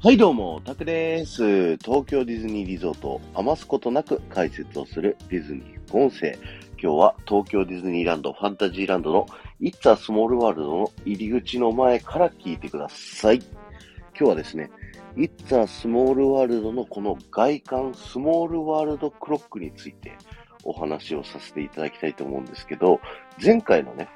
はいどうも、タクです。東京ディズニーリゾートを余すことなく解説をするディズニー副音声。今日は東京ディズニーランドファンタジーランドの It's a Small World の入り口の前から聞いてください。今日はですね、It's a Small World のこの外観スモールワールドクロックについてお話をさせていただきたいと思うんですけど、前回のね、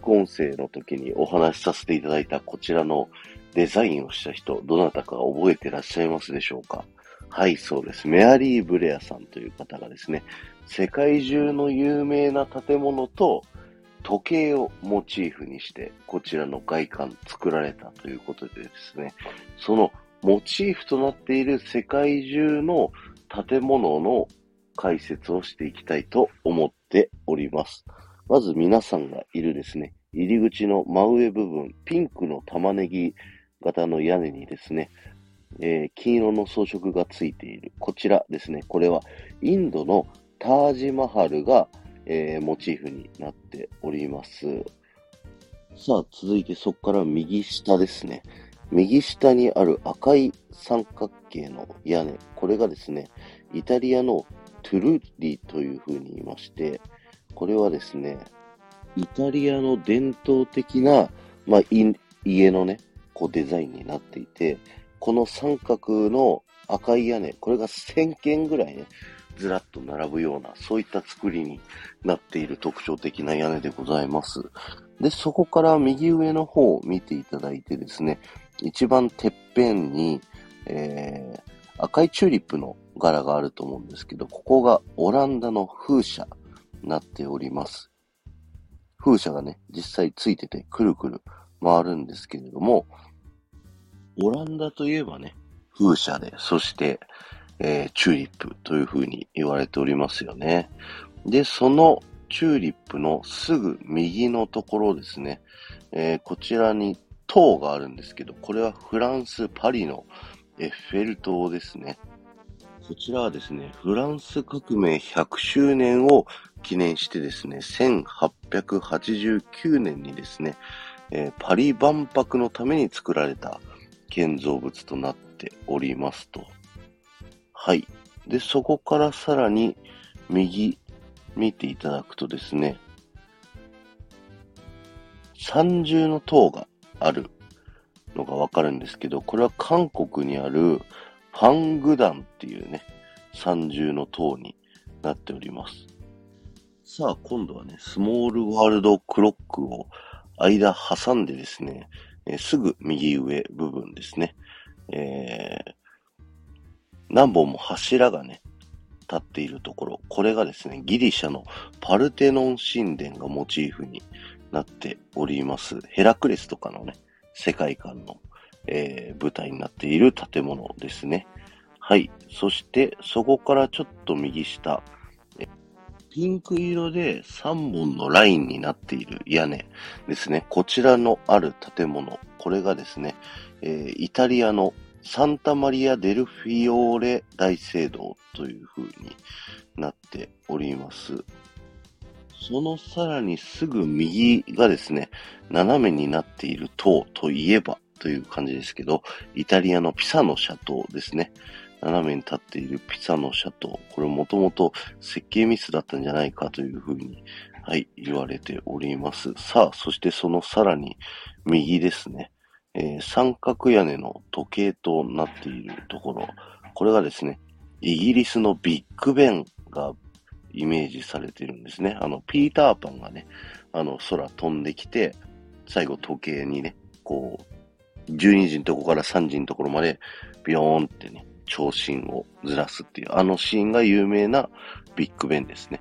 副音声の時にお話しさせていただいたこちらのデザインをした人、どなたか覚えてらっしゃいますでしょうか？はい、そうです。メアリー・ブレアさんという方がですね、世界中の有名な建物と時計をモチーフにして、こちらの外観作られたということでですね、そのモチーフとなっている世界中の建物の解説をしていきたいと思っております。まず皆さんがいるですね、入り口の真上部分、ピンクの玉ねぎ型の屋根にですね、えー、金色の装飾がついている。こちらですね。これはインドのタージマハルが、えー、モチーフになっております。さあ、続いてそこから右下ですね。右下にある赤い三角形の屋根。これがですね、イタリアのトゥルッリという風に言いまして、これはですね、イタリアの伝統的な、まあ、家のね、こうデザインになっていて、この三角の赤い屋根、これが1000件ぐらいね、ずらっと並ぶような、そういった作りになっている特徴的な屋根でございます。で、そこから右上の方を見ていただいてですね、一番てっぺんに、えー、赤いチューリップの柄があると思うんですけど、ここがオランダの風車になっております。風車がね、実際ついててくるくる回るんですけれども、オランダといえばね、風車で、そして、えー、チューリップという風に言われておりますよね。で、そのチューリップのすぐ右のところですね、えー、こちらに塔があるんですけど、これはフランス・パリのエッフェル塔ですね。こちらはですね、フランス革命100周年を記念してですね、1889年にですね、えー、パリ万博のために作られた建造物となっておりますと。はい。で、そこからさらに右見ていただくとですね、三重の塔があるのがわかるんですけど、これは韓国にあるファングダンっていうね、三重の塔になっております。さあ、今度はね、スモールワールドクロックを間挟んでですね、え、すぐ右上部分ですね。えー、何本も柱がね、立っているところ、これがですね、ギリシャのパルテノン神殿がモチーフになっております。ヘラクレスとかのね、世界観の、えー、舞台になっている建物ですね。はい。そして、そこからちょっと右下、ピンク色で3本のラインになっている屋根ですね。こちらのある建物。これがですね、えー、イタリアのサンタマリア・デルフィオーレ大聖堂という風になっております。そのさらにすぐ右がですね、斜めになっている塔といえばという感じですけど、イタリアのピサの斜塔ですね。斜めに立っているピザのシャトー。これもともと設計ミスだったんじゃないかというふうに、はい、言われております。さあ、そしてそのさらに右ですね。えー、三角屋根の時計となっているところ。これがですね、イギリスのビッグベンがイメージされているんですね。あの、ピーターパンがね、あの、空飛んできて、最後時計にね、こう、12時のとこから3時のところまで、ビヨーンってね、長身をずらすっていう、あのシーンが有名なビッグベンですね。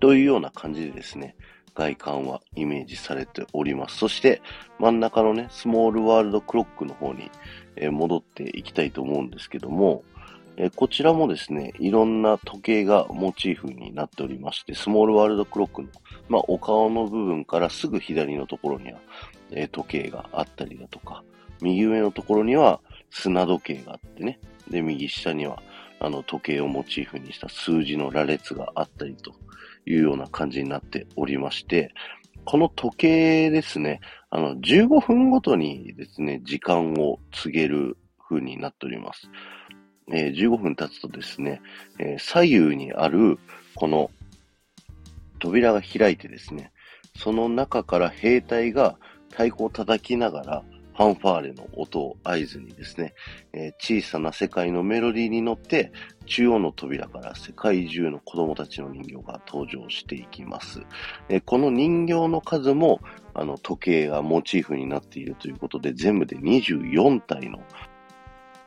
というような感じでですね、外観はイメージされております。そして真ん中のね、スモールワールドクロックの方に、え戻っていきたいと思うんですけども、えこちらもですね、いろんな時計がモチーフになっておりまして、スモールワールドクロックの、まあ、お顔の部分からすぐ左のところには、え時計があったりだとか、右上のところには砂時計があってね。で、右下には、あの、時計をモチーフにした数字の羅列があったりというような感じになっておりまして、この時計ですね、あの、15分ごとにですね、時間を告げる風になっております。えー、15分経つとですね、えー、左右にあるこの扉が開いてですね、その中から兵隊が太鼓を叩きながらファンファーレの音を合図にですね、えー、小さな世界のメロディーに乗って、中央の扉から世界中の子供たちの人形が登場していきます。えー、この人形の数も、あの、時計がモチーフになっているということで、全部で24体の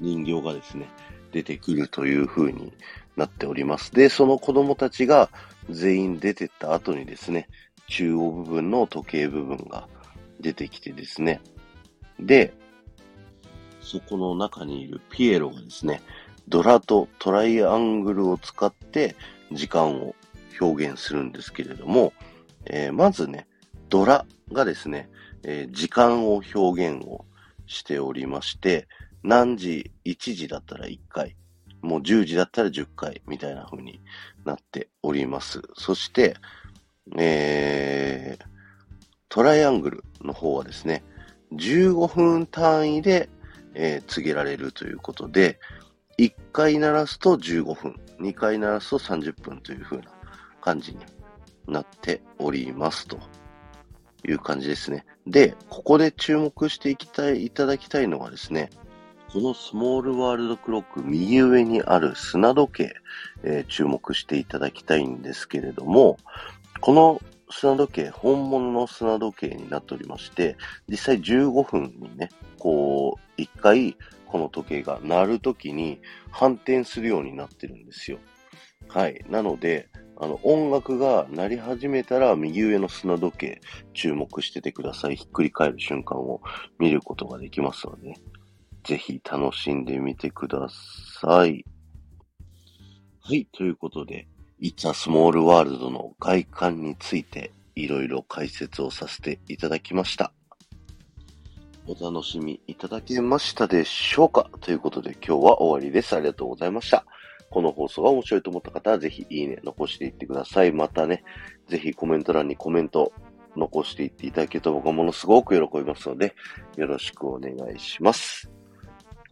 人形がですね、出てくるという風になっております。で、その子供たちが全員出てった後にですね、中央部分の時計部分が出てきてですね、で、そこの中にいるピエロがですね、ドラとトライアングルを使って時間を表現するんですけれども、えー、まずね、ドラがですね、えー、時間を表現をしておりまして、何時、1時だったら1回、もう10時だったら10回みたいな風になっております。そして、えー、トライアングルの方はですね、15分単位で、えー、告げられるということで、1回鳴らすと15分、2回鳴らすと30分という風な感じになっておりますという感じですね。で、ここで注目していきたい、いただきたいのがですね、このスモールワールドクロック右上にある砂時計、えー、注目していただきたいんですけれども、この砂時計、本物の砂時計になっておりまして、実際15分にね、こう、一回、この時計が鳴るときに反転するようになってるんですよ。はい。なので、あの、音楽が鳴り始めたら右上の砂時計注目しててください。ひっくり返る瞬間を見ることができますので、ね、ぜひ楽しんでみてください。はい。ということで、It's a Small World の外観についていろいろ解説をさせていただきました。お楽しみいただけましたでしょうか？ということで今日は終わりです。ありがとうございました。この放送が面白いと思った方はぜひいいね残していってください。またね、ぜひコメント欄にコメント残していっていただけると僕はものすごく喜びますので、よろしくお願いします。